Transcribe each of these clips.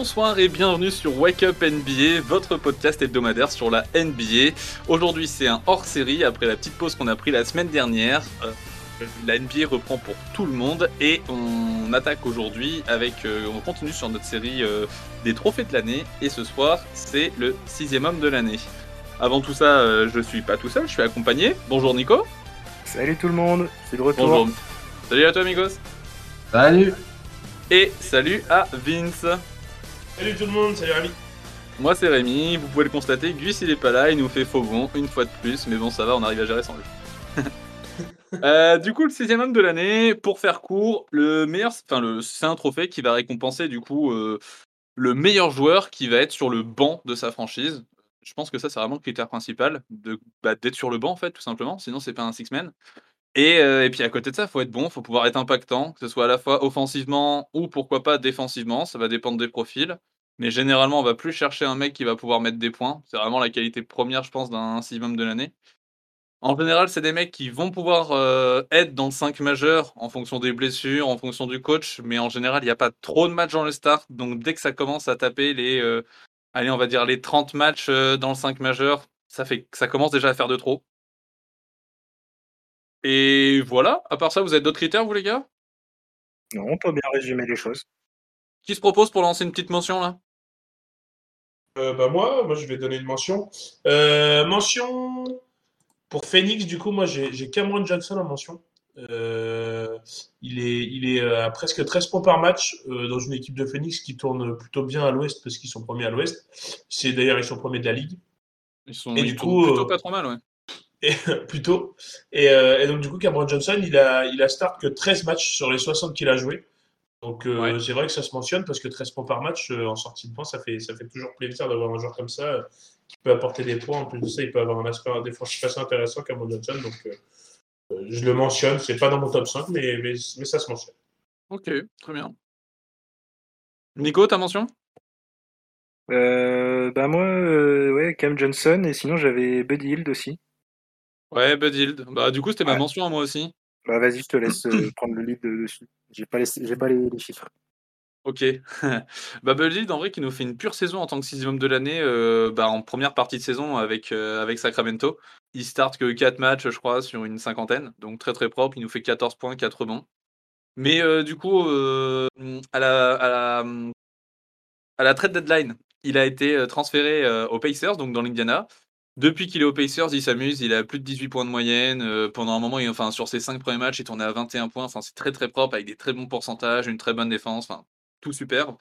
Bonsoir et bienvenue sur Wake Up NBA, votre podcast hebdomadaire sur la NBA. Aujourd'hui c'est un hors-série après la petite pause qu'on a pris la semaine dernière. Euh, la NBA reprend pour tout le monde et on attaque aujourd'hui avec, euh, on continue sur notre série euh, des trophées de l'année et ce soir c'est le sixième homme de l'année. Avant tout ça, je suis pas tout seul, je suis accompagné. Bonjour Nico. Salut tout le monde, c'est le retour. Bonjour. Salut à toi amigos. Salut. Et salut à Vince. Salut tout le monde, salut Rémi. Moi c'est Rémi, vous pouvez le constater, Gus il est pas là, il nous fait faux bon une fois de plus, mais bon ça va, on arrive à gérer sans lui. Euh, du coup, le sixième homme de l'année, pour faire court, le meilleur, enfin le, c'est un trophée qui va récompenser du coup euh, le meilleur joueur qui va être sur le banc de sa franchise. Je pense que ça c'est vraiment le critère principal de bah, d'être sur le banc en fait, tout simplement. Sinon c'est pas un six man. Et, euh, et, puis à côté de ça, il faut être bon, il faut pouvoir être impactant, que ce soit à la fois offensivement ou pourquoi pas défensivement, ça va dépendre des profils. Mais généralement, on va plus chercher un mec qui va pouvoir mettre des points. C'est vraiment la qualité première, je pense, d'un sixième de l'année. En général, c'est des mecs qui vont pouvoir euh, être dans le 5 majeur en fonction des blessures, en fonction du coach, mais en général, il n'y a pas trop de matchs dans le start. Donc dès que ça commence à taper les, euh, allez, on va dire les 30 matchs dans le 5 majeur, ça, fait, ça commence déjà à faire de trop. Et voilà, à part ça, vous avez d'autres critères, vous les gars? Non, on peut bien résumer les choses. Qui se propose pour lancer une petite mention là? Euh, bah moi, moi je vais donner une mention. Euh, mention pour Phoenix, du coup, moi j'ai Cameron Johnson en mention. Euh, il est, il est à presque 13 points par match dans une équipe de Phoenix qui tourne plutôt bien à l'ouest parce qu'ils sont premiers à l'ouest. C'est d'ailleurs ils sont premiers de la ligue. Ils sont et du coup, plutôt pas trop mal, ouais et, plutôt. Euh, et, donc, du coup, Cameron Johnson, il a, il a start que 13 matchs sur les 60 qu'il a joué. Donc, euh, c'est vrai que ça se mentionne parce que 13 points par match euh, en sortie de points, ça fait, ça fait toujours plaisir d'avoir un joueur comme ça qui peut apporter des points. En plus de ça, il peut avoir un aspect défensif assez intéressant, Cameron Johnson. Donc, je le mentionne. C'est pas dans mon top 5, mais, mais, mais ça se mentionne. Ok, très bien. Nico, ta mention? Bah moi, ouais, Cam Johnson, et sinon j'avais Buddy Hield aussi. Ouais, Bud Hield. Bah, du coup, c'était ma mention à moi aussi. Bah, vas-y, je te laisse euh, prendre le lead dessus. J'ai pas, les, pas les, chiffres. Ok. bah, Bud Hield, en vrai, qui nous fait une pure saison en tant que sixième de l'année euh, bah, en première partie de saison avec, euh, avec Sacramento. Il start que 4 matchs, je crois, sur une cinquantaine. Donc très très propre. Il nous fait 14 points, 4 bons. Mais du coup, à, la, à, la, à la trade deadline, il a été transféré aux Pacers, donc dans l'Indiana. Depuis qu'il est au Pacers, il s'amuse, il a plus de 18 points de moyenne. Euh, pendant un moment, enfin, sur ses 5 premiers matchs, il tournait à 21 points. Enfin, c'est très très propre, avec des très bons pourcentages, une très bonne défense, enfin, tout superbe.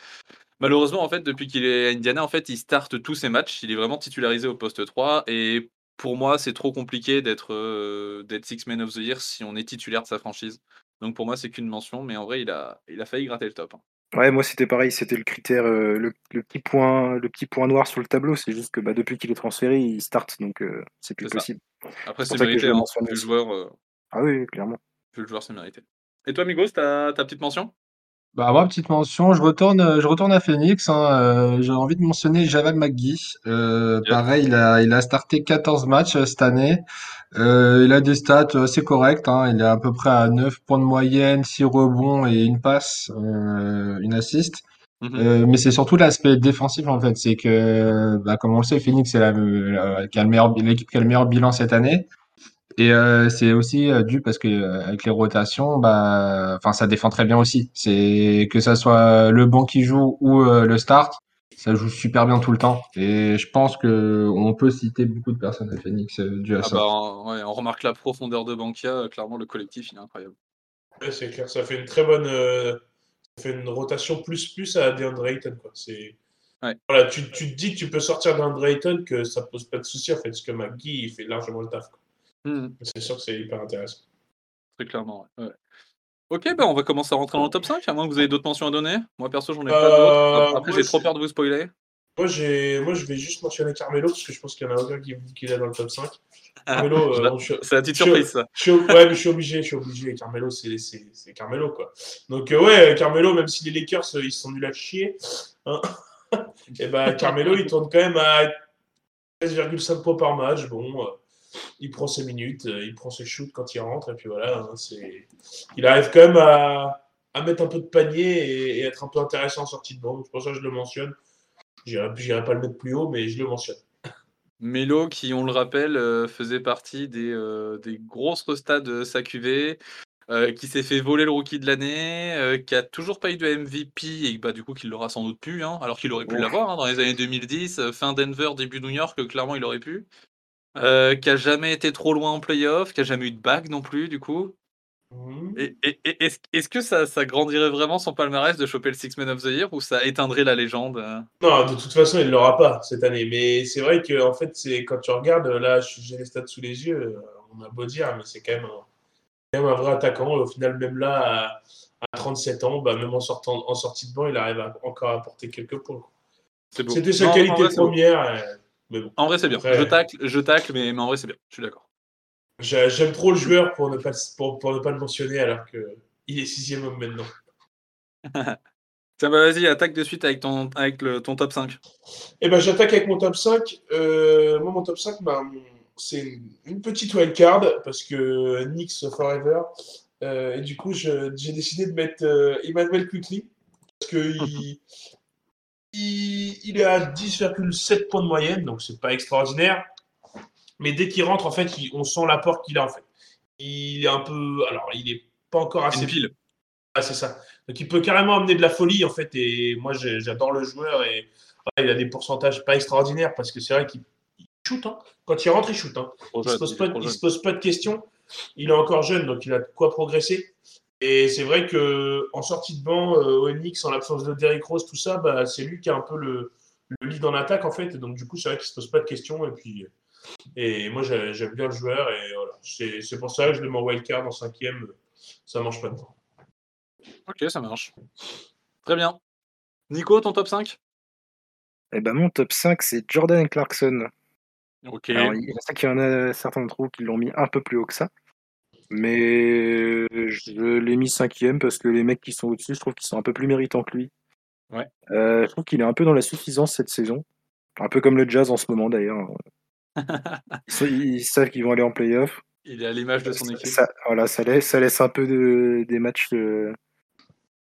Malheureusement, en fait, depuis qu'il est à Indiana, en fait, il starte tous ses matchs. Il est vraiment titularisé au poste 3. Et pour moi, c'est trop compliqué d'être euh, Six Man of the Year si on est titulaire de sa franchise. Donc pour moi, c'est qu'une mention, mais en vrai, il a, il a failli gratter le top. Hein. Ouais, moi c'était pareil, c'était le critère, euh, le, petit point, le petit point noir sur le tableau. C'est juste que bah, depuis qu'il est transféré, il start, donc euh, c'est plus possible. Après, c'est mérité, hein, le joueur. Euh, ah oui, clairement. le joueur, c'est mérité. Et toi, Migos, ta, ta petite mention? Bah, moi, petite mention, je retourne, je retourne à Phoenix. Hein, j'ai envie de mentionner Javal McGee. Pareil, il a, il a starté 14 matchs cette année. Euh, il a des stats assez correctes. Hein. Il est à peu près à 9 points de moyenne, 6 rebonds et une passe, euh, une assist. Mhm. Euh, mais c'est surtout l'aspect défensif en fait. C'est que, bah, comme on le sait, Phoenix c'est l'équipe qui a le meilleur bilan cette année. Et euh, c'est aussi euh, dû parce que euh, avec les rotations, bah, enfin ça défend très bien aussi. C'est que ça soit le banc qui joue ou le start, ça joue super bien tout le temps. Et je pense que on peut citer beaucoup de personnes à Phoenix euh, dû à ah ça. Bah, on remarque la profondeur de Bankia. Euh, clairement, le collectif, il est incroyable. c'est clair. Ça fait une très bonne, euh, ça fait une rotation plus plus à DeAndre Ayton. Quoi. C'est voilà, tu, tu, te dis que tu peux sortir DeAndre Ayton que ça pose pas de souci en fait, parce que McGee il fait largement le taf. Mmh. C'est sûr que c'est hyper intéressant. Très clairement. Ouais. Ok, bah on va commencer à rentrer dans le top 5, à moins que vous ayez d'autres mentions à donner. Moi perso, j'en ai pas d'autres. Après, j'ai trop peur de vous spoiler. Moi, moi, je vais juste mentionner Carmelo, parce que je pense qu'il y en a aucun qui, qui est dans le top 5. Carmelo, euh, c'est la petite surprise, ça. ouais, mais je suis obligé, je suis obligé. Carmelo, c'est Carmelo, quoi. Donc, euh, ouais, Carmelo, même si les Lakers, euh, ils sont nuls à chier, hein, et ben Carmelo, il tourne quand même à 13,5 points par match. Bon, il prend ses minutes, euh, il prend ses shoots quand il rentre, et puis voilà. Hein, c'est... Il arrive quand même à, à mettre un peu de panier et, être un peu intéressant en sortie de banc. C'est pour ça que je le mentionne. Je n'irai pas le mettre plus haut, mais je le mentionne. Melo, qui, on le rappelle, euh, faisait partie des, euh, des grosses restats de sa QV, euh, qui s'est fait voler le rookie de l'année, qui a toujours pas eu de MVP et bah, du coup, qu'il l'aura sans doute pu, hein, alors qu'il aurait pu l'avoir hein, dans les années 2010, fin Denver, début New York, clairement, il aurait pu. Qui a jamais été trop loin en playoff, qui a jamais eu de bague non plus, du coup. Mmh. Et, est-ce, que ça, ça, grandirait vraiment son palmarès de choper le Six Man of the Year ou ça éteindrait la légende euh? Non, de toute façon, il ne l'aura pas cette année. Mais c'est vrai que en fait, c'est quand tu regardes, là, j'ai les stats sous les yeux, euh, on a beau dire, mais c'est quand même un, un vrai attaquant. au final, même là, à, 37 ans, bah, même en, sortant, en sortie de banc, il arrive encore à apporter quelques points. C'était sa qualité première. Mais bon. En vrai, c'est bien. je tacle, je tacle mais, mais en vrai, c'est bien. Je suis d'accord. J'aime trop le joueur pour ne pas, pour, ne pas le mentionner alors qu'il est sixième homme maintenant. Tiens, bah vas-y, attaque de suite avec ton, avec le, ton top 5. Eh ben, j'attaque avec mon top 5. Euh, moi, mon top 5, bah, c'est une, petite wildcard parce que Nix Forever. Euh, et du coup, j'ai décidé de mettre euh, Emmanuel Quickly parce qu'il il, il est à 10,7 points de moyenne, donc c'est pas extraordinaire. Mais dès qu'il rentre, en fait, on sent l'apport qu'il a, en fait. Il est un peu. Alors, il n'est pas encore assez. pile. Ah, c'est ça. Donc, il peut carrément amener de la folie, en fait. Et moi, j'adore le joueur. Et il a des pourcentages pas extraordinaires parce que c'est vrai qu'il shoot. Hein. Quand il rentre, il shoot. Hein. Il ne se, pose pas, se pose pas de questions. Il est encore jeune, donc il a de quoi progresser. Et c'est vrai qu'en sortie de banc, euh, Onyx, en l'absence de Derrick Rose, tout ça, bah, c'est lui qui a un peu le, le lead en attaque, en fait. Et donc, du coup, c'est vrai qu'il ne se pose pas de questions. Et puis, et moi, j'aime bien le joueur. Et voilà, c'est pour ça que je le mets en wildcard en cinquième. Ça marche pas de temps. Ok, ça marche. Très bien. Nico, ton top 5 eh ben, Mon top 5, c'est Jordan Clarkson. Ok. Alors, il y en a certains d'entre vous qui l'ont mis un peu plus haut que ça. Mais je l'ai mis cinquième parce que les mecs qui sont au-dessus, je trouve qu'ils sont un peu plus méritants que lui. Ouais. Euh, je trouve qu'il est un peu dans la suffisance cette saison. Un peu comme le jazz en ce moment d'ailleurs. ils, savent qu'ils vont aller en playoff. Il est à l'image de son équipe. Ça, voilà, ça laisse, ça laisse un peu de, des matchs,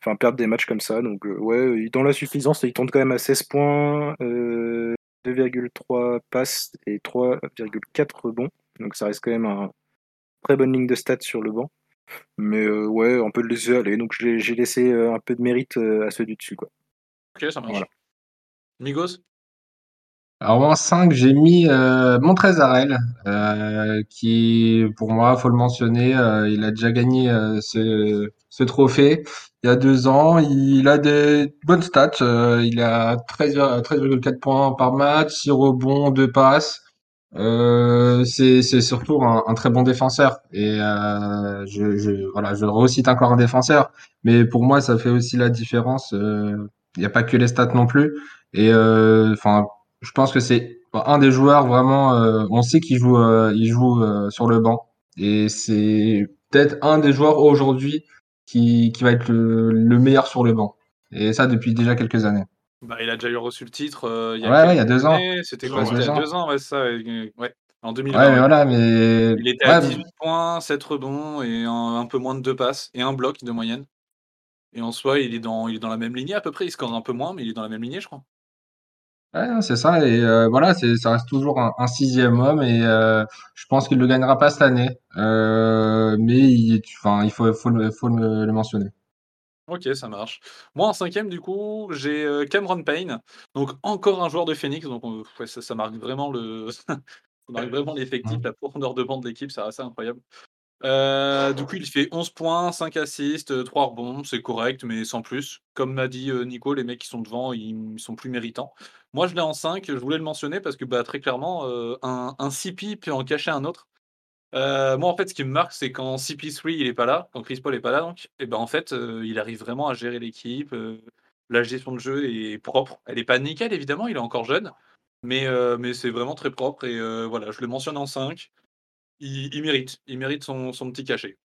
enfin perdre des matchs comme ça. Donc euh, ouais, dans la suffisance, il tourne quand même à 16 points, 2,3 euh, passes et 3,4 rebonds. Donc ça reste quand même un très bonne ligne de stats sur le banc. Mais euh, ouais, on peut le laisser aller. Donc j'ai laissé un peu de mérite à ceux du dessus. Quoi. Ok, ça marche. Migos? Alors en 5, j'ai mis euh, Montrezarel, euh, qui pour moi, faut le mentionner, euh, il a déjà gagné euh, ce, ce, trophée il y a deux ans. Il a des bonnes stats, euh, il a 13,4 points par match, 6 rebonds, 2 passes. C'est surtout un, un, très bon défenseur et je, je, voilà, je recite encore un défenseur, mais pour moi, ça fait aussi la différence. Il n'y a pas que les stats non plus. Et enfin je pense que c'est un des joueurs vraiment. Euh, on sait qu'il joue, euh, il joue euh, sur le banc, et c'est peut-être un des joueurs aujourd'hui qui, qui va être le, le, meilleur sur le banc. Et ça depuis déjà quelques années. Bah, il a déjà eu reçu le titre. il y a, ouais, ouais, il y a deux ans. C'était quoi C'était il y a deux ans, ouais, ça. Ouais. En 2020. Ouais, mais voilà, mais... Il était à 18 points, 7 rebonds et un, un, peu moins de 2 passes et un bloc de moyenne. Et en soi, il est, dans, il est dans la même lignée à peu près. Il score un peu moins, mais il est dans la même lignée, je crois. Ouais, c'est ça et heu, voilà, c'est ça reste toujours un un 6 homme et heu, je pense qu'il le gagnera pas cette année, heu, mais il il faut faut le faut le le mentionner. OK, ça marche. Moi, en cinquième, du coup, j'ai, euh, Cameron Payne, donc encore un joueur de Phoenix, donc ouais, ça ça marque vraiment le ça marque vraiment l'effectif, la profondeur de banc de l'équipe, c'est assez incroyable. Euh, du coup, il fait 11 points, 5 assists, 3 rebonds, c'est correct, mais sans plus. Comme m'a dit, Nico, les mecs qui sont devant, ils sont plus méritants. Moi, je l'ai en 5, je voulais le mentionner parce que, bah, très clairement, un un CP peut en cacher un autre. Moi, en fait, ce qui me marque, c'est quand CP3 il est pas là, quand Chris Paul est pas là donc et ben, en fait, il arrive vraiment à gérer l'équipe, la gestion de jeu est propre. Elle est pas nickel évidemment, il est encore jeune, mais mais c'est vraiment très propre et voilà, je le mentionne en 5. Il, mérite, il mérite son, petit cachet.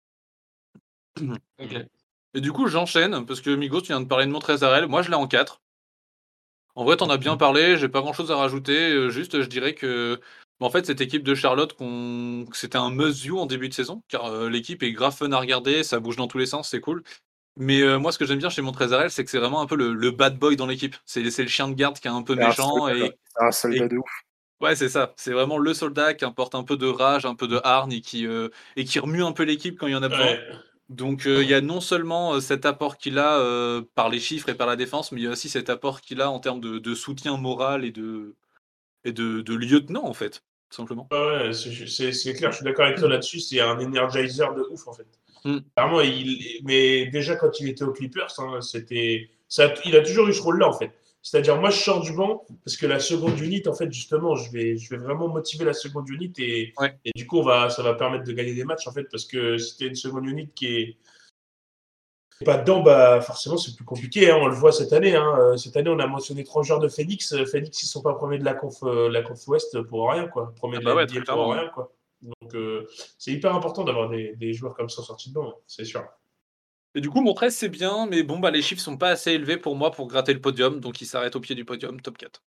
Et du coup, j'enchaîne, parce que Migos, tu viens de parler de Montrezarel. Moi, je l'ai en 4. En vrai, t'en as bien parlé, j'ai pas grand chose à rajouter. Euh, juste, je dirais que en fait, cette équipe de Charlotte, c'était un must-view en début de saison, car euh, l'équipe est grave fun à regarder, ça bouge dans tous les sens, c'est cool. Mais euh, moi, ce que j'aime bien chez Montrezarel, c'est que c'est vraiment un peu le, le bad boy dans l'équipe. C'est c'est le chien de garde qui est un peu C'est un méchant soldat, et, c'est un soldat et- de ouf. ouais, c'est ça. C'est vraiment le soldat qui importe un peu de rage, un peu de hargne et qui euh, et qui remue un peu l'équipe quand il y en a besoin. Ouais. Donc euh, il y a non seulement cet apport qu'il a euh, par les chiffres et par la défense, mais il y a aussi cet apport qu'il a en termes de, de soutien moral et de et de, de lieutenant en fait, tout simplement. Ouais, ouais, c'est- clair, je suis d'accord avec toi là-dessus. C'est un energizer de ouf en fait. Mm. Clairement, il, mais déjà quand il était aux Clippers, hein, c'était, ça, il a toujours eu ce rôle-là en fait. C'est-à-dire, moi, je sors du banc parce que la seconde unité, en fait, justement, je vais, je vais vraiment motiver la seconde unité et, Ouais. et du coup, on va, ça va permettre de gagner des matchs en fait parce que t'es une seconde unité qui est pas dedans, bah forcément, c'est plus compliqué. hein, on le voit cette année. hein. Euh, Cette année, on a mentionné trois joueurs de Phoenix. Euh, Phoenix, ils sont pas premiers de la conf, euh, la conf Ouest pour rien, quoi. Premiers Ah de bah la ouais, NBA très pour rien, quoi. Donc, euh, c'est hyper important d'avoir des, des joueurs comme ça sortis de banc, hein, c'est sûr. Et du coup, mon 13 c'est bien, mais bon bah les chiffres sont pas assez élevés pour moi pour gratter le podium, donc il s'arrête au pied du podium, top 4.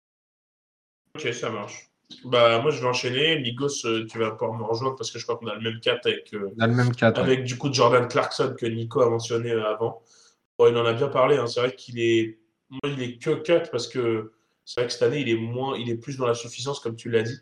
Ok, ça marche. Bah, moi, je vais enchaîner. Ligos, euh, tu vas pouvoir me rejoindre parce que je crois qu'on a le même 4 avec, euh, le même 4. avec du coup Jordan Clarkson que Nico a mentionné euh, avant. Bon, il en a bien parlé. hein. C'est vrai qu'il est, moi, il est que 4 parce que c'est vrai que cette année, il est moins, il est plus dans la suffisance, comme tu l'as dit.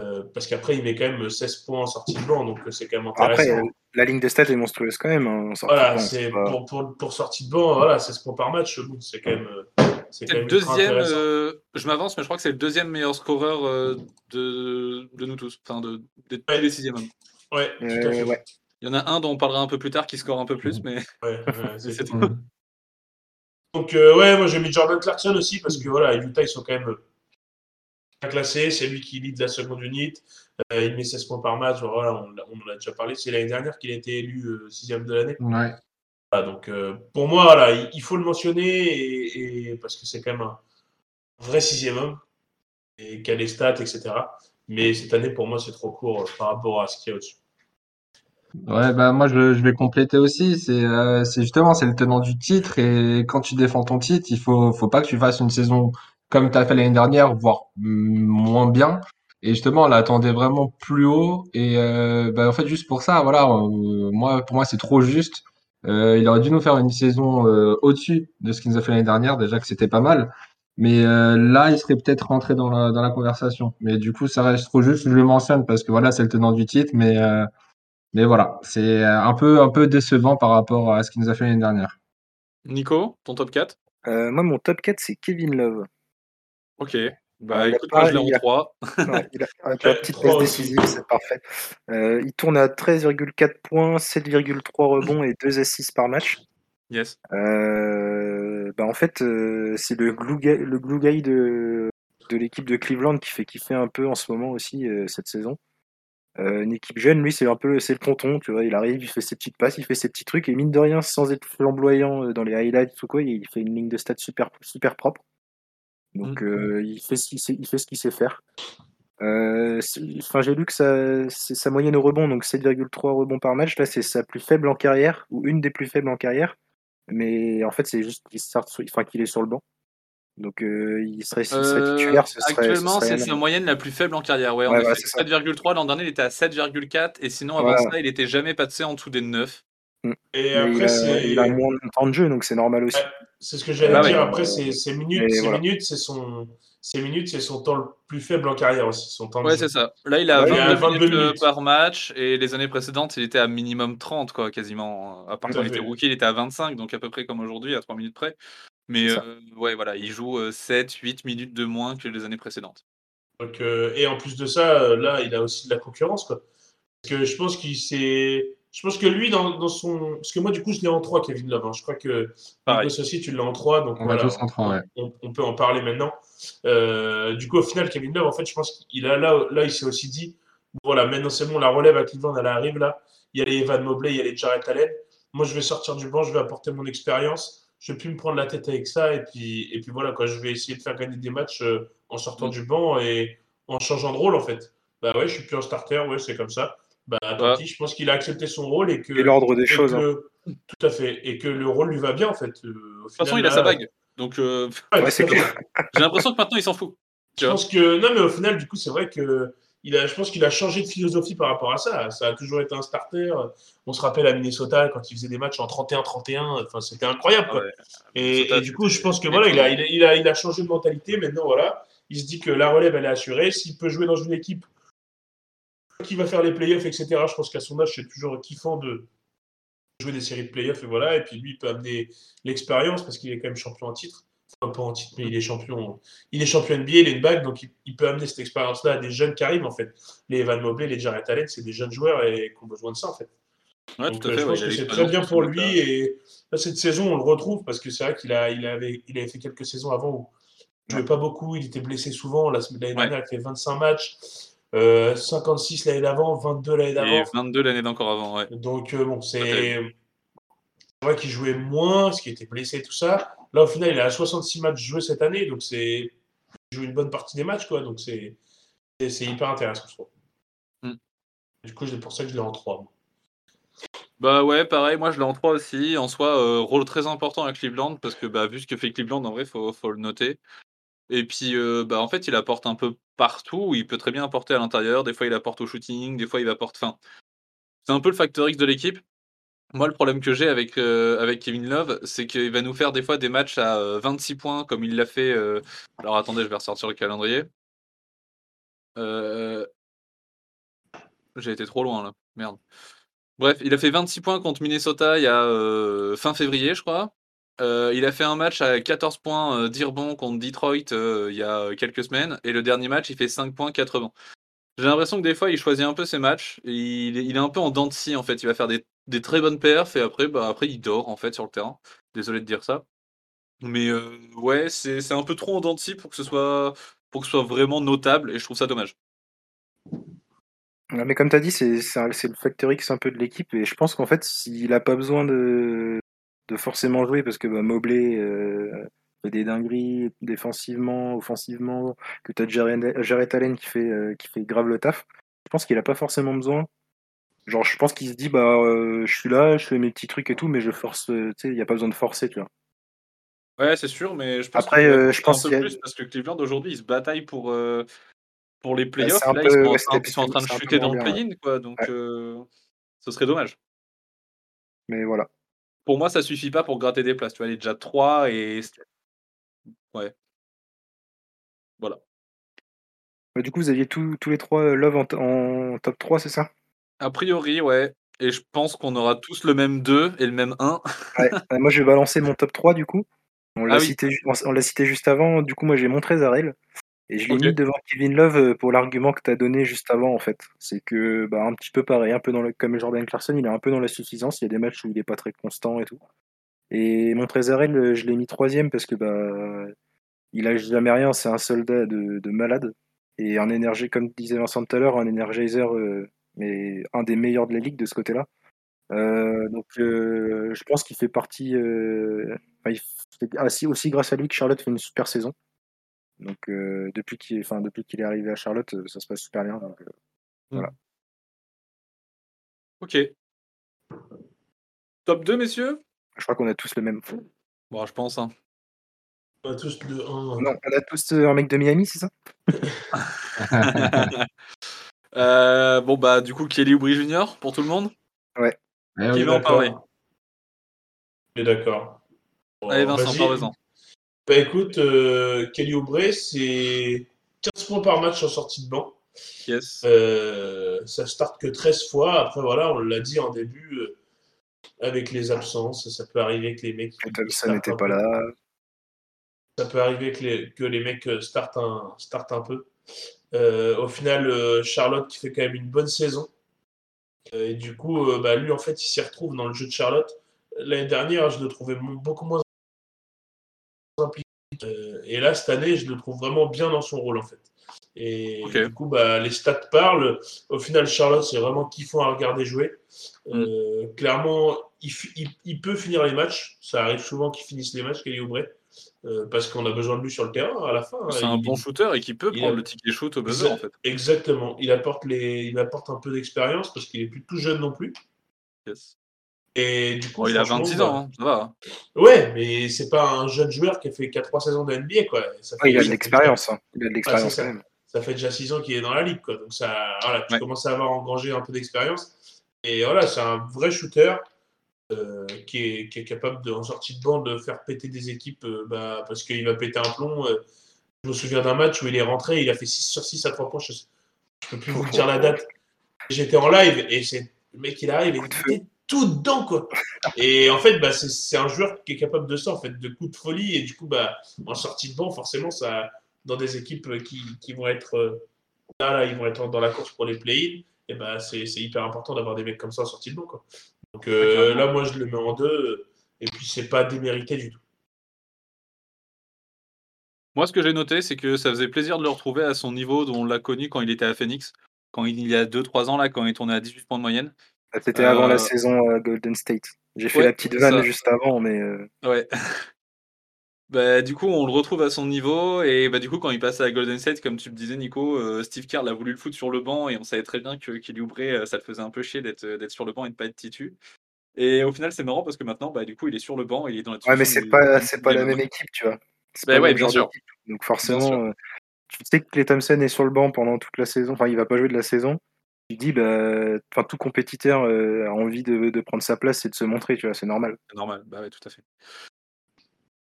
Euh, parce qu'après, il met quand même 16 points en sortie de banc, donc c'est quand même Après, intéressant. euh, la ligne de stats est monstrueuse quand même. hein, voilà, c'est pas- pour, pour, pour sortie de banc, voilà, 16 points par match, c'est quand même, euh, c'est C'est quand le deuxième, euh, je m'avance, mais je crois que c'est le deuxième meilleur scoreur euh, de, de nous tous, enfin de, de Ouais. les sixièmes. Ouais, tout à Euh, fait. ouais. Il y en a un dont on parlera un peu plus tard qui score un peu plus, mais Ouais, ouais, c'est tout. Donc, euh, ouais, moi j'ai mis Jordan Clarkson aussi parce que voilà, Utah ils sont quand même bien classés. C'est lui qui lead la seconde unité. Euh, il met 16 points par match. Voilà, on, en a déjà parlé. C'est l'année dernière qu'il a été élu euh, sixième de l'année. Ouais. Voilà, donc, euh, pour moi, voilà, il, il faut le mentionner et, et- parce que c'est quand même un vrai sixième homme et qui a les stats, etc. Mais cette année, pour moi, c'est trop court par rapport à ce qu'il y a au-dessus. Ouais, bah moi je, je vais compléter aussi. C'est euh, c'est justement c'est le tenant du titre et quand tu défends ton titre, il faut faut pas que tu fasses une saison comme tu as fait l'année dernière, voire mm, moins bien. Et justement, on l'attendait vraiment plus haut et euh, bah, en fait juste pour ça, voilà, euh, moi pour moi c'est trop juste. Euh, il aurait dû nous faire une saison euh, au-dessus de ce qu'il nous a fait l'année dernière, déjà que c'était pas mal. Mais euh, là, il serait peut-être rentré dans la dans la conversation. Mais du coup, ça reste trop juste. Je le mentionne parce que voilà, c'est le tenant du titre, mais euh, mais voilà, c'est un peu, un peu décevant par rapport à ce qu'il nous a fait l'année dernière. Nico, ton top 4 Euh, moi, mon top 4, c'est Kevin Love. Ok. Bah écoute, pas- moi je l'ai en a- 3. Ouais, il a, avec la petite passe décisive, c'est parfait. Euh, il tourne à 13,4 points, 7,3 rebonds et 2 assists par match. Yes. Euh, bah en fait, euh, c'est le glue guy, le glue guy de, de l'équipe de Cleveland qui fait kiffer un peu en ce moment aussi cette saison. Une équipe jeune, lui, c'est un peu c'est le tonton, tu vois. Il arrive, il fait ses petites passes, il fait ses petits trucs et mine de rien, sans être flamboyant dans les highlights ou quoi, il fait une ligne de stats super super propre. Donc euh, il fait ce qu'il sait, il fait ce qu'il sait faire. Euh, Enfin, j'ai lu que sa, c'est sa moyenne au rebond, donc 7,3 rebonds par match. Là, c'est sa plus faible en carrière ou une des plus faibles en carrière. Mais en fait, c'est juste qu'il start qu'il est sur le banc. Donc euh, il serait, s'il serait titulaire, ce serait. ce actuellement, serait c'est sa moyenne la plus faible en carrière. Ouais, en Ouais, effet. voilà, c'est ça. 7,3. L'an dernier, il était à 7,4. Et sinon, avant ça, il était jamais passé en dessous des 9. Et Mais après, il, a, c'est. il a moins de temps de jeu, donc c'est normal aussi. C'est ce que j'allais Ah ouais. dire. Après, c'est ses minutes, voilà. minutes, c'est son, ses minutes, c'est son temps le plus faible en carrière aussi. Son temps Ouais, c'est ça. Là, il a Ouais, 22, il a 22 minutes, euh, minutes. par match. Et les années précédentes, il était à minimum 30, quoi, quasiment. À part quand il était rookie, il était à 25. Donc à peu près comme aujourd'hui, à 3 minutes près. Mais euh, ouais, voilà, il joue euh, 7, 8 minutes de moins que les années précédentes. Donc, euh, et en plus de ça, euh, là, il a aussi de la concurrence, quoi. Parce que je pense qu'il s'est. Je pense que lui, dans, dans son. Parce que moi, du coup, je l'ai en 3, Kevin Love. hein. Je crois que. Nikos aussi, tu l'as en 3. Donc, On va voilà, tous en trois, ouais. on, on peut en parler maintenant. Euh, du coup, au final, Kevin Love, en fait, je pense qu'il a là, là il s'est aussi dit voilà, maintenant c'est bon, la relève à Cleveland, elle arrive là. Il y a les Evan Mobley, il y a les Jarrett Allen. Moi, je vais sortir du banc, je vais apporter mon expérience. Je vais plus me prendre la tête avec ça. Et puis, et puis voilà, quoi, je vais essayer de faire gagner des matchs euh, en sortant Mm. du banc et en changeant de rôle, en fait. Bah ouais, je suis plus un starter, ouais, c'est comme ça. Bah Ouais. je pense qu'il a accepté son rôle et que. Et l'ordre des et choses. que hein. le- Tout à fait. Et que le rôle lui va bien, en fait. Euh, au De toute façon, final, il a là, sa bague. Donc euh, ouais, c'est clair. j'ai l'impression que maintenant, il s'en fout. Tu Je vois pense que non, mais au final, du coup, c'est vrai que il a, je pense qu'il a changé de philosophie par rapport à ça. Ça a toujours été un starter. On se rappelle à Minnesota quand il faisait des matchs en 31-31. Enfin, c'était incroyable. Quoi. et, du coup, je pense que voilà, il a, il, a, il a changé de mentalité. Maintenant, voilà, il se dit que la relève, elle est assurée. S'il peut jouer dans une équipe qui va faire les playoffs, etc., je pense qu'à son âge, c'est toujours kiffant de jouer des séries de playoffs. Et voilà. Et puis lui, il peut amener l'expérience parce qu'il est quand même champion en titre pas en titre, mais il est champion. Il est champion NBA, il est une bague, donc il, peut amener cette expérience-là à des jeunes qui arrivent en fait. Les Evan Mobley, les Jared Allen, c'est des jeunes joueurs et qui ont besoin de ça en fait. donc, euh, je pense que c'est très bien pour lui et cette saison on le retrouve parce que c'est vrai qu'il a, il avait, il avait fait quelques saisons avant où il jouait pas beaucoup, il était blessé souvent. L'année dernière, il fait 25 matchs. 56 euh, l'année d'avant, 22 l'année d'avant. Et 22 l'année d'encore avant, ouais. Donc, euh, bon, c'est vrai qu'il jouait moins, parce qu'il était blessé, tout ça. Là, au final, il a 66 matchs joués cette année, donc c'est. Il joue une bonne partie des matchs, quoi. Donc c'est hyper intéressant, je trouve. Mm. Du coup, c'est pour ça que je l'ai en 3. Bah ouais, pareil, moi je l'ai en 3 aussi. En soi, euh, rôle très important à Cleveland, parce que bah, vu ce que fait Cleveland, en vrai, faut, faut le noter. Et puis, bah, en fait, il apporte un peu partout. Il peut très bien apporter à l'intérieur. Des fois, il apporte au shooting. Des fois, il apporte. Enfin, c'est un peu le facteur X de l'équipe. Moi, le problème que j'ai avec, Kevin Love, c'est qu'il va nous faire des fois des matchs à 26 euh, points, comme il l'a fait. Alors attendez, je vais ressortir le calendrier. J'ai été trop loin là, merde. Bref, il a fait 26 points contre Minnesota il y a fin février, je crois. Il a fait un match à 14 points d'Irbon contre Detroit il y a quelques semaines. Et le dernier match, il fait 5 points 80. J'ai l'impression que des fois, il choisit un peu ses matchs. il, il est un peu en dents de en fait. Il va faire des très bonnes perfs et après, bah, après il dort en fait sur le terrain. Désolé de dire ça. Mais euh, ouais, c'est un peu trop en dents pour que ce soit pour que ce soit vraiment notable et je trouve ça dommage. mais comme tu as dit, c'est le facteur X un peu de l'équipe et je pense qu'en fait, s'il a pas besoin de, de forcément jouer parce que bah, Mobley euh, fait des dingueries défensivement, offensivement, que tu as Jared, Allen qui fait, euh, qui fait grave le taf, je pense qu'il a pas forcément besoin Genre, je pense qu'il se dit, bah, euh, je suis là, je fais mes petits trucs et tout, mais je force, tu sais, il n'y a pas besoin de forcer, tu vois. Ouais, c'est sûr, mais je pense Après, euh, je pense un peu plus parce que Cleveland aujourd'hui, ils se bataillent pour, pour les playoffs. Là, ils, sont, en train de chuter dans le play-in, quoi. Donc, ce serait dommage. Mais voilà. Pour moi, ça suffit pas pour gratter des places. Tu vois, il est déjà 3 et. Ouais. Voilà. Bah, du coup, vous aviez tous les trois Love en top 3, c'est ça? A priori, ouais. Et je pense qu'on aura tous le même 2 et le même 1. Ouais, moi je vais balancer mon top 3 du coup. On l'a ah cité, cité, juste avant, du coup moi j'ai mon Trésarel. Et je l'ai mis devant Kevin Love euh, pour l'argument que tu as donné juste avant en fait. C'est que bah, un petit peu pareil, un peu dans le, comme Jordan Clarkson, il est un peu dans la suffisance, il y a des matchs où il est pas très constant et tout. Et mon Trésarel, euh, je l'ai mis troisième parce que bah il a jamais rien, c'est un soldat de, malade. Et un énergie, comme disait Vincent tout à l'heure, un energizer euh, mais un des meilleurs de la ligue de ce côté-là. Euh, donc euh, je pense qu'il fait partie. Euh, aussi grâce à lui que Charlotte fait une super saison. Donc depuis qu'il enfin, depuis qu'il est arrivé à Charlotte, ça se passe super bien. Donc, mmh. voilà. Ok. Top 2, messieurs? Je crois qu'on a tous le même. Bon, je pense. Hein. On a tous le Non, on a tous un mec de Miami, c'est ça? Euh, bon, bah, du coup, Kelly Oubry Junior pour tout le monde? Ouais. Qui veut en parler est d'accord. Allez, Vincent, parle Bah, écoute, euh, Kelly Oubre, c'est 15 points par match en sortie de banc. Yes. Euh, ça starte que 13 fois. Après, voilà, on l'a dit en début, avec les absences, ça peut arriver que les mecs. Ça n'était pas là. Ça peut arriver que les, que les mecs startent un, startent un peu. Euh, au final, euh, Charlotte qui fait quand même une bonne saison. Euh, et du coup, bah, lui, en fait, il s'y retrouve dans le jeu de Charlotte. L'année dernière, je le trouvais beaucoup moins impliqué. et là, cette année, je le trouve vraiment bien dans son rôle, en fait. Et du coup, bah, les stats parlent. Au final, Charlotte, c'est vraiment kiffant à regarder jouer. Mm. clairement, il, peut finir les matchs. Ça arrive souvent qu'il finisse les matchs, Kelly Oubre. Euh, parce qu'on a besoin de lui sur le terrain à la fin. C'est un bon shooter et qui peut prendre le ticket shoot au buzzer en fait. Exactement. Il apporte, les... il apporte un peu d'expérience parce qu'il est plus tout jeune non plus. Yes. Et du coup, il a 26 ans, hein, ça va. Hein. Ouais, mais c'est pas un jeune joueur qui a fait 4-3 saisons de NBA quoi. il a de l'expérience. Hein. Il a de l'expérience ça fait déjà 6 ans qu'il est dans la ligue. Quoi. Donc ça, voilà, tu commences à avoir engrangé un peu d'expérience. Et voilà, c'est un vrai shooter euh, qui, est, qui, est, capable, de, en sortie de bande, de faire péter des équipes euh, bah, parce qu'il va péter un plomb. Euh. je me souviens d'un match où il est rentré, il a fait 6 sur 6 à 3 points. Je ne peux plus vous dire la date. J'étais en live et c'est le mec, il arrive et tout dedans. Quoi. Et en fait, bah, c'est un joueur qui est capable de ça, en fait, de coups de folie. Et du coup, bah, en sortie de banc, forcément, ça, dans des équipes qui, qui vont être là, là, ils vont être dans la course pour les play-in. Et bah, c'est hyper important d'avoir des mecs comme ça en sortie de banc. Quoi. Donc euh, là, moi, je le mets en deux. Et puis, c'est pas démérité du tout. Moi, ce que j'ai noté, c'est que ça faisait plaisir de le retrouver à son niveau dont on l'a connu quand il était à Phoenix, quand il y a 2-3 ans, là, quand il tournait à 18 points de moyenne. C'était avant la euh, saison à Golden State. J'ai fait la petite vanne juste avant, mais. Euh, ouais. bah, du coup, on le retrouve à son niveau. Et bah, du coup, quand il passe à Golden State, comme tu me disais, Nico, Steve Kerr a voulu le foutre sur le banc. Et on savait très bien que qu'il ouvrait, ça le faisait un peu chier d'être sur le banc et de pas être titu. Et au final, c'est marrant parce que maintenant, bah, du coup, il est sur le banc, il est dans la Ouais, mais c'est pas, c'est pas la même équipe, tu vois. Bah, ouais, bien sûr. Donc forcément, euh, tu sais que Clay Thompson est sur le banc pendant toute la saison, enfin, il va pas jouer de la saison. Tu dis, bah, enfin, tout compétiteur euh, a envie de, de, prendre sa place et de se montrer, tu vois, c'est normal. C'est normal, bah ouais, tout à fait.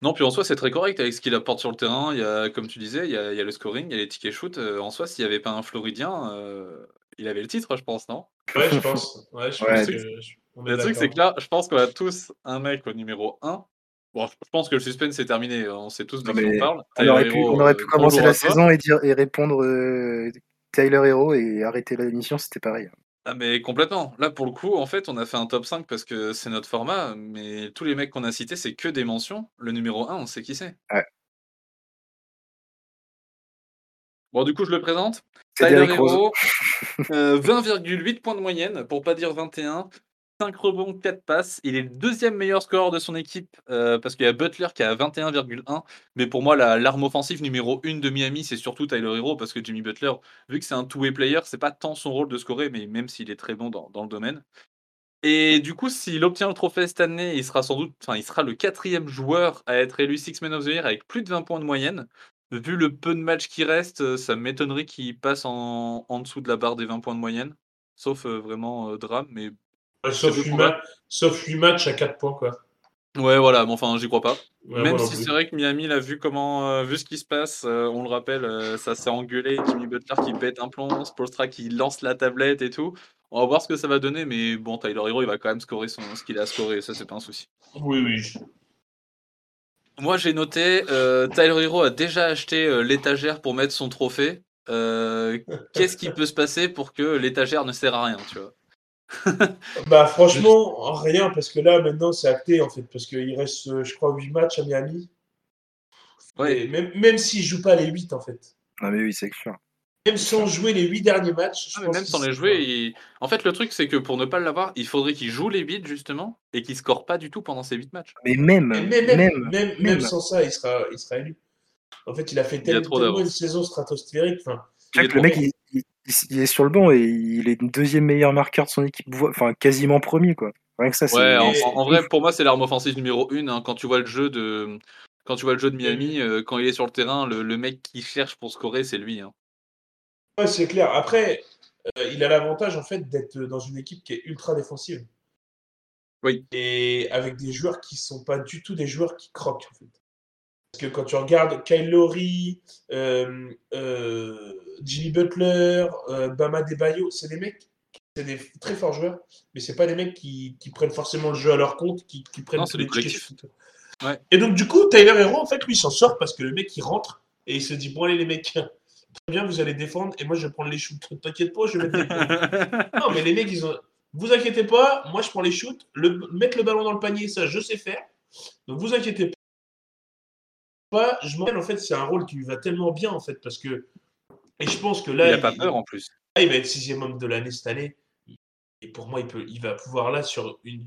Non, puis en soi, c'est très correct avec ce qu'il apporte sur le terrain. Il y a, comme tu disais, il y a, il y a le scoring, il y a les tickets shoot. Euh, en soi, s'il n'y avait pas un Floridien, il avait le titre, je pense, non? Ouais, je pense. Ouais, je pense que... Le truc, c'est que là, je pense qu'on a tous un mec au numéro 1. Bon, je pense que le suspense est terminé. On sait tous de qui on parle. On aurait, pu, on aurait pu, commencer la saison et, dire, et répondre euh, Tyler Hero et arrêter l'émission, c'était pareil. Ah, mais complètement. Là, pour le coup, en fait, on a fait un top 5 parce que c'est notre format, mais tous les mecs qu'on a cités, c'est que des mentions. Le numéro 1, on sait qui c'est. Ouais. Bon, du coup, je le présente. Tyler Hero, 20,8 euh, points de moyenne, pour pas dire 21. 5 rebonds, 4 passes. Il est le deuxième meilleur score de son équipe euh, parce qu'il y a Butler qui a 21,1. Mais pour moi, l'arme offensive numéro 1 de Miami, c'est surtout Tyler Hero parce que Jimmy Butler, vu que c'est un two-way player, c'est pas tant son rôle de scorer, mais même s'il est très bon dans, le domaine. Et du coup, s'il obtient le trophée cette année, il sera sans doute, enfin, il sera le quatrième joueur à être élu Six Man of the Year avec plus de 20 points de moyenne. Vu le peu de matchs qui restent, ça m'étonnerait qu'il passe en, dessous de la barre des 20 points de moyenne. Sauf euh, vraiment euh, drame, mais sauf, 8 matchs à 4 points, quoi. Ouais, voilà, mais enfin, j'y crois pas. Même si c'est vrai que Miami l'a vu comment, euh, vu ce qui se passe, euh, on le rappelle, euh, ça s'est engueulé, Jimmy Butler qui pète un plomb, Spolstra qui lance la tablette et tout. On va voir ce que ça va donner, mais bon, Tyler Hero, il va quand même scorer son, ce qu'il a scoré, ça c'est pas un souci. Oui, oui. Moi, j'ai noté, Tyler Hero a déjà acheté l'étagère pour mettre son trophée. Qu'est-ce qui peut se passer pour que l'étagère ne sert à rien, tu vois? bah franchement, rien, parce que là maintenant c'est acté en fait, parce qu'il reste, euh, je crois, 8 matchs à Miami. Ouais. Même, même s'il ne joue pas les 8 en fait. Ah mais oui, c'est sûr. Même sans jouer les 8 derniers matchs. Ah, même sans les jouer, en fait le truc c'est que pour ne pas l'avoir, il faudrait qu'il joue les 8 justement, et qu'il score pas du tout pendant ces 8 matchs. Mais même, même, même, même, même, sans ça, il sera, il sera élu. En fait, il a fait tellement, une saison stratosphérique. Enfin, le mec, il, est sur le banc et il est le deuxième meilleur marqueur de son équipe, enfin quasiment premier quoi. Rien que ça, ouais, en, vrai, pour moi, c'est l'arme offensive numéro une. Hein. quand tu vois le jeu de, quand tu vois le jeu de Miami, euh, quand il est sur le terrain, le, mec qui cherche pour scorer, c'est lui. Hein. Ouais, c'est clair. Après, euh, il a l'avantage en fait d'être dans une équipe qui est ultra défensive. Oui. Et avec des joueurs qui sont pas du tout des joueurs qui croquent en fait. Parce que quand tu regardes Kyle Lowry, euh, euh, Jimmy Butler, euh, Bama Debayo, c'est des mecs, c'est des très forts joueurs, mais c'est pas des mecs qui, prennent forcément le jeu à leur compte, qui, prennent tous les collectifs. Et donc du coup, Tyler Hero, en fait, lui, s'en sort parce que le mec, il rentre et il se dit, bon allez les mecs, très bien, vous allez défendre et moi, je vais prendre les shoots. T'inquiète pas, je vais mettre les Non, mais les mecs, ils ont... Vous inquiétez pas, moi, je prends les shoots, le... mettre le ballon dans le panier, ça, je sais faire. Donc vous inquiétez pas je m'en en fait, c'est un rôle qui lui va tellement bien, en fait, parce que. Et je pense que là. Il n'a pas peur en plus. il va être sixième homme de l'année cette année. Et pour moi, il, peut, il va pouvoir là sur une,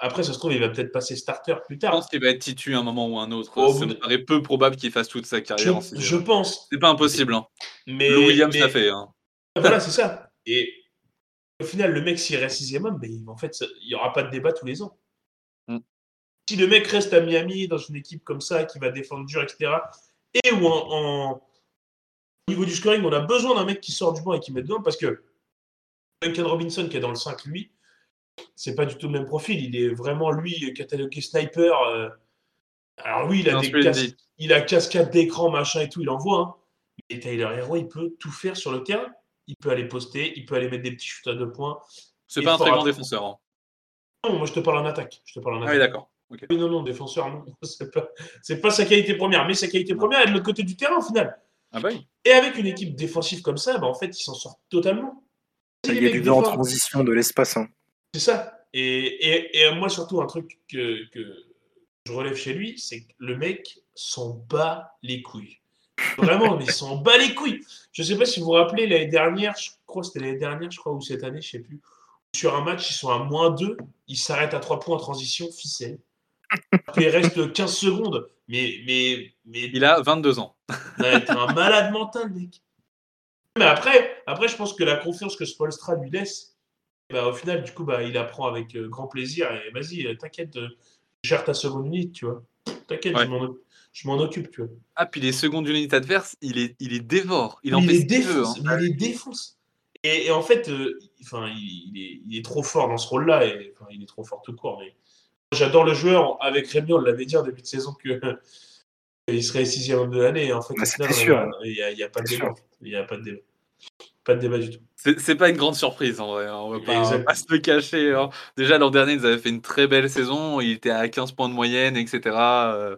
Après, ça se trouve, il va peut-être passer starter plus tard. Je pense qu'il va être titu à un moment ou un autre. Oh, ça me paraît peu probable qu'il fasse toute sa carrière. Je, je pense. C'est pas impossible. Hein. Mais, le Williams l'a fait. Hein. Voilà, c'est ça. Et au final, le mec, s'il reste sixième homme, ben, en fait, il n'y aura pas de débat tous les ans si le mec reste à Miami dans une équipe comme ça qui va défendre dur, etc., et ou en, Au niveau du scoring, on a besoin d'un mec qui sort du banc et qui met dedans parce que Duncan Robinson, qui est dans le 5, lui, c'est pas du tout le même profil. Il est vraiment, lui, catalogué sniper. euh. Alors, oui, il a, des cas- il a cascade d'écran, machin et tout, il envoie. Hein. Et Tyler Hero, il peut tout faire sur le terrain. Il peut aller poster, il peut aller mettre des petits shoots à deux points. C'est pas un très grand défenseur. hein. Non, moi, je te parle en attaque. Je te parle en Ah attaque. oui, d'accord. Non, non, défenseur, non. C'est pas, c'est pas sa qualité première, mais sa qualité première est de l'autre côté du terrain, au final. Ah bah oui. Et avec une équipe défensive comme ça, bah, en fait, il s'en sort totalement. Il y a du en transition de l'espace. hein. C'est ça. Et, et, et moi, surtout, un truc que, que je relève chez lui, c'est que le mec s'en bat les couilles. Vraiment, mais il s'en bat les couilles. Je sais pas si vous vous rappelez, l'année dernière, je crois que c'était l'année dernière, je crois, ou cette année, je sais plus. Sur un match, ils sont à moins 2, ils s'arrêtent à 3 points en transition, ficelle. Il reste 15 secondes. Mais, mais, mais Il a 22 ans. Ouais, t'es un malade mental, mec. Mais après, après, je pense que la confiance que Spolstra lui laisse, bah, au final, du coup, bah, il apprend avec euh, grand plaisir. Et vas-y, euh, t'inquiète, euh, je gère ta seconde unité, tu vois. T'inquiète, Ouais. je m'en- occupe, tu vois. Ah, puis les secondes unités adverses, il est, il est dévore. Il en fait les défonce. hein. il les défonce. Et, et en fait, euh, il- est, il est trop fort dans ce rôle-là. Et, il est trop fort tout court. Mais j'adore le joueur. Avec Rémi, on l'avait dit en début de saison que il serait sixième homme de l'année. Et En fait, Bah, final, sûr, euh, hein. il n'y a, il y a pas de C'est débat. sûr. Il n'y a pas de débat. Pas de débat du tout. C'est pas une grande surprise en vrai. hein. On va pas, se le cacher. hein. Déjà, l'an dernier, ils avaient fait une très belle saison. Il était à 15 points de moyenne, etc. Euh,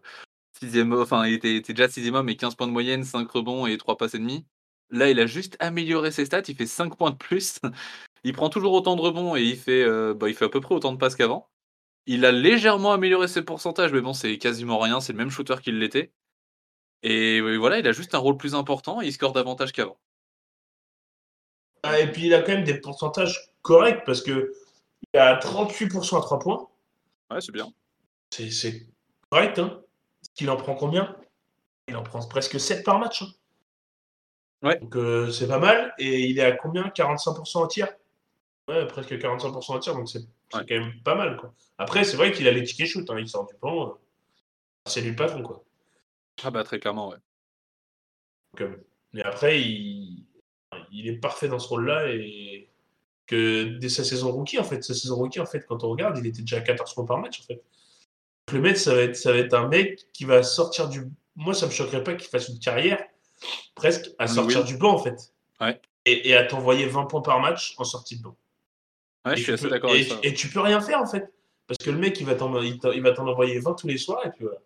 sixième, enfin, il était, était déjà sixième homme et 15 points de moyenne, 5 rebonds et 3 passes et demi. Là, il a juste amélioré ses stats. Il fait 5 points de plus. Il prend toujours autant de rebonds et il fait, euh, bah, il fait à peu près autant de passes qu'avant. Il a légèrement amélioré ses pourcentages, mais bon, c'est quasiment rien. C'est le même shooter qu'il l'était. Et voilà, il a juste un rôle plus important et il score davantage qu'avant. Ah, et puis il a quand même des pourcentages corrects parce que il a 38% à 3 points. Ouais, c'est bien. C'est- C'est correct, hein. Il en prend combien? Il en prend presque 7 par match. hein. Ouais. Donc euh, c'est pas mal. Et il est à combien? 45% en tir? Ouais, presque 45% en tir, donc c'est Ouais. quand même pas mal. Quoi. Après, c'est vrai qu'il a les tickets shoot, hein. il sort du banc. euh, C'est lui le patron, quoi. Ah bah très clairement, ouais. Donc, euh, mais après, il... il est parfait dans ce rôle-là et que dès sa saison rookie, en fait, sa saison rookie, en fait, quand on regarde, il était déjà à 14 points par match, en fait. Donc, le mec, ça va être, ça va être un mec qui va sortir du. Moi, ça me choquerait pas qu'il fasse une carrière presque à Oui. sortir du banc, en fait. Ouais. Et, et à t'envoyer 20 points par match en sortie de banc. Ouais, Et je suis tu assez peux- d'accord avec ça. et tu peux rien faire, en fait. Parce que le mec, il va t'en envoyer 20 tous les soirs, et puis voilà.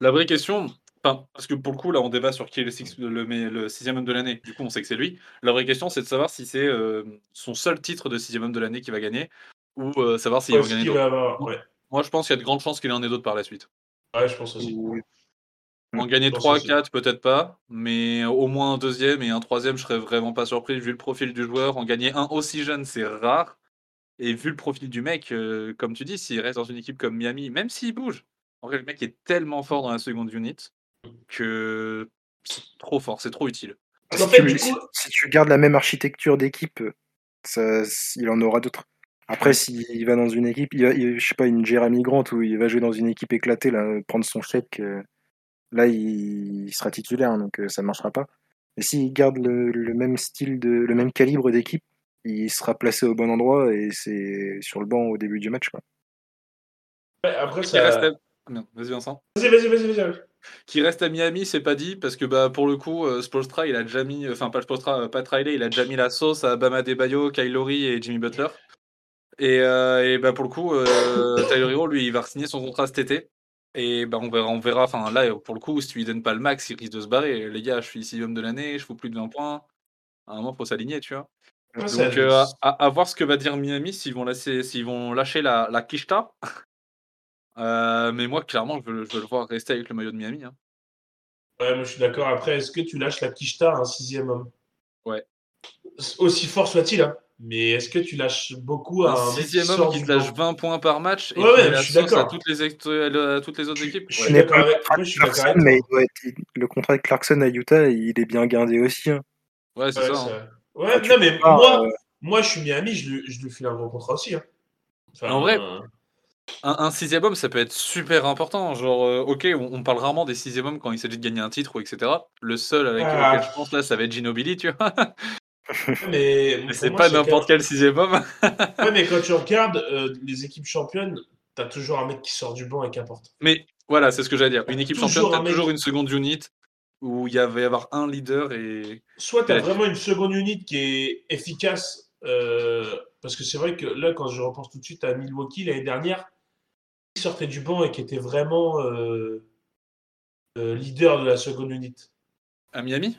La vraie question, enfin, parce que pour le coup, là, on débat sur qui est le, six- le, le sixième homme de l'année. Du coup, on sait que c'est lui. La vraie question, c'est de savoir si c'est euh, son seul titre de sixième homme de l'année qui va gagner ou euh, savoir s'il Ouais, va gagner va avoir, ouais. Moi, je pense qu'il y a de grandes chances qu'il en ait d'autres par la suite. Ouais, je pense aussi. En gagner Je pense 3, aussi. 4, peut-être pas, mais au moins un deuxième et un troisième, je serais vraiment pas surpris vu le profil du joueur. En gagner un aussi jeune, c'est rare. Et vu le profil du mec, euh, comme tu dis, s'il reste dans une équipe comme Miami, même s'il bouge, en vrai, le mec est tellement fort dans la seconde unit que c'est trop fort, c'est trop utile. Si, En fait, tu, du si- coup- si tu gardes la même architecture d'équipe, ça, il en aura d'autres. Après, s'il va dans une équipe, il va- il- je sais pas, une Jeremy Grant où il va jouer dans une équipe éclatée, là, prendre son chèque, euh, là, il, il sera titulaire, donc euh, ça ne marchera pas. Mais s'il garde le, le même style, de, le même calibre d'équipe, il sera placé au bon endroit et c'est sur le banc au début du match. Quoi. Ouais, après, Qui ça. reste à... Vas-y Vincent. Vas-y, vas-y, vas-y, vas-y. Qui reste à Miami, c'est pas dit, parce que bah, pour le coup, euh, Spoelstra, il a déjà mis, enfin pas Spoelstra, euh, Pat Riley, il a déjà mis la sauce à Bama Debayo, Kyle Lowry et Jimmy Butler. Et, euh, et bah, pour le coup, euh, Tyler Hero, lui, il va signer son contrat cet été. Et bah, on verra, on verra. Enfin là, pour le coup, si tu lui donnes pas le max, il risque de se barrer. Les gars, je suis homme de l'année, je fous plus de 20 points. À un moment, faut s'aligner, tu vois. Ouais, Donc, euh, à, à voir ce que va dire Miami s'ils vont, laisser, s'ils vont lâcher la, la quicheta. Euh, mais moi, clairement, je veux, je veux le voir rester avec le maillot de Miami. hein. Ouais, moi je suis d'accord. Après, est-ce que tu lâches la quicheta à un sixième homme? Ouais. Aussi fort soit-il, hein. Mais est-ce que tu lâches beaucoup à Un sixième homme qui te lâche banc 20 points par match et Ouais, ouais, je suis sauce à d'accord. toutes les, ex- à toutes les autres Je- équipes. je Ouais. suis d'accord avec- moi, de je suis d'accord Clarkson, avec mais il doit être- le contrat de Clarkson à Utah, il est bien gardé aussi. hein. Ouais, c'est Ouais, ça. hein. ouais, Ah, non, mais pas, moi, euh, moi, je suis Miami, je lui, je lui file un gros contrat aussi. hein. Enfin, En vrai, euh, un, sixième homme, ça peut être super important. Genre, euh, ok, on, parle rarement des sixième hommes quand il s'agit de gagner un titre ou etc. Le seul avec ah. lequel je pense là, ça va être Ginobili, tu vois. Mais, c'est pas n'importe quel sixième homme. ouais, mais quand tu regardes euh, les équipes championnes, t'as toujours un mec qui sort du banc et qui apporte. Mais voilà, c'est ce que j'allais dire. Une équipe championne, t'as toujours une seconde unit où il va y avoir un leader et. Soit t'as vraiment une seconde unit qui est efficace. Euh, parce que c'est vrai que là, quand je repense tout de suite à Milwaukee l'année dernière, qui sortait du banc et qui était vraiment euh, euh, leader de la seconde unité. À Miami?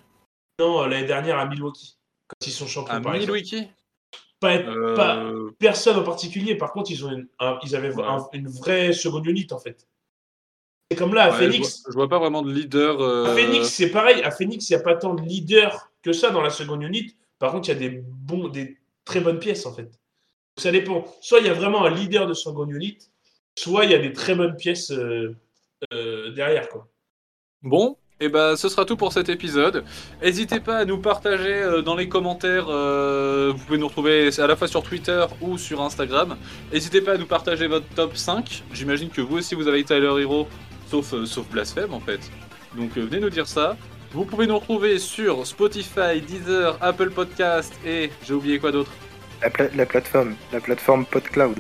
Non, l'année dernière à Milwaukee, quand ils sont champions. À Milwaukee pas, euh. personne en particulier. Par contre, ils, ont ils avaient une vraie seconde unité en fait. C'est comme là à Phoenix. Je vois, pas vraiment de leader. À Phoenix, c'est pareil. À Phoenix, il n'y a pas tant de leader que ça dans la seconde unité. Par contre, il y a des, bons, des très bonnes pièces en fait. Ça dépend. Soit il y a vraiment un leader de seconde unité, soit il y a des très bonnes pièces euh, euh, derrière. Quoi. Bon, et eh ben, ce sera tout pour cet épisode. N'hésitez pas à nous partager euh, dans les commentaires. vous pouvez nous retrouver à la fois sur Twitter ou sur Instagram. N'hésitez pas à nous partager votre top 5. J'imagine que vous aussi vous avez Tyler Hero, sauf, sauf Blasphème en fait. Donc venez nous dire ça. Vous pouvez nous retrouver sur Spotify, Deezer, Apple Podcast et j'ai oublié quoi d'autre? La, la, plateforme, la plateforme PodCloud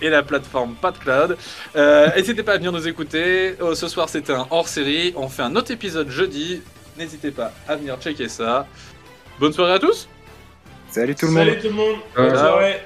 et la plateforme PodCloud. Euh, N'hésitez pas à venir nous écouter. Oh, ce soir, c'était un hors-série. On fait un autre épisode jeudi. N'hésitez pas à venir checker ça. Bonne soirée à tous. Salut tout le monde. Salut tout le monde. Bonne soirée.